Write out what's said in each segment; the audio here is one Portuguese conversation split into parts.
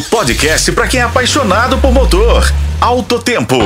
O podcast para quem é apaixonado por motor. Alto Tempo.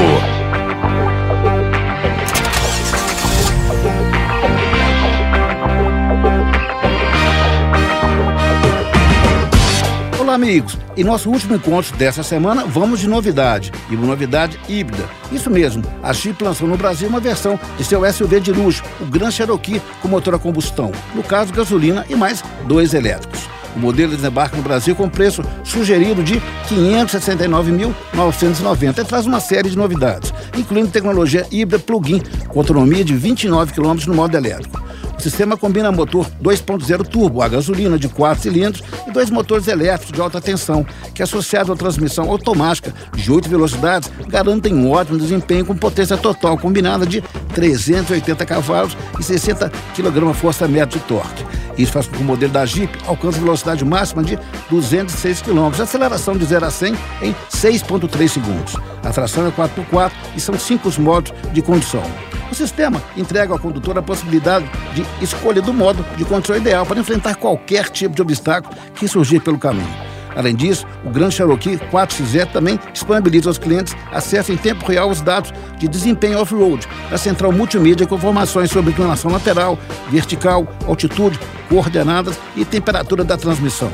Olá, amigos. Em nosso último encontro dessa semana, vamos de novidade. E uma novidade híbrida. Isso mesmo, a Jeep lançou no Brasil uma versão de seu SUV de luxo, o Grand Cherokee, com motor a combustão. No caso, gasolina e mais dois elétricos. O modelo desembarca no Brasil com preço sugerido de R$ 569.990 e traz uma série de novidades, incluindo tecnologia híbrida plug-in, com autonomia de 29 km no modo elétrico. O sistema combina motor 2.0 turbo a gasolina de 4 cilindros e dois motores elétricos de alta tensão, que associado à transmissão automática de 8 velocidades, garantem um ótimo desempenho com potência total combinada de 380 cavalos e 60 kgfm de torque. Isso faz com que o modelo da Jeep alcance velocidade máxima de 206 km, aceleração de 0 a 100 em 6,3 segundos. A tração é 4x4 e são cinco os modos de condução. O sistema entrega ao condutor a possibilidade de escolha do modo de condução ideal para enfrentar qualquer tipo de obstáculo que surgir pelo caminho. Além disso, o Grand Cherokee 4XZ também disponibiliza aos clientes acesso em tempo real aos dados de desempenho off-road da central multimídia com informações sobre inclinação lateral, vertical, altitude, coordenadas e temperatura da transmissão.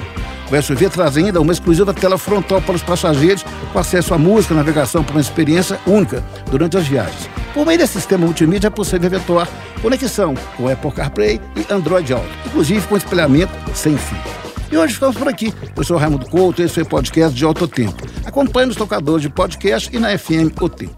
O SUV traz ainda uma exclusiva tela frontal para os passageiros com acesso à música, navegação para uma experiência única durante as viagens. Por meio desse sistema multimídia é possível efetuar conexão com Apple CarPlay e Android Auto, inclusive com espelhamento sem fio. E hoje ficamos por aqui. Eu sou Raimundo Couto, esse foi o podcast de Alto Tempo. Acompanhe nos tocadores de podcast e na FM O Tempo.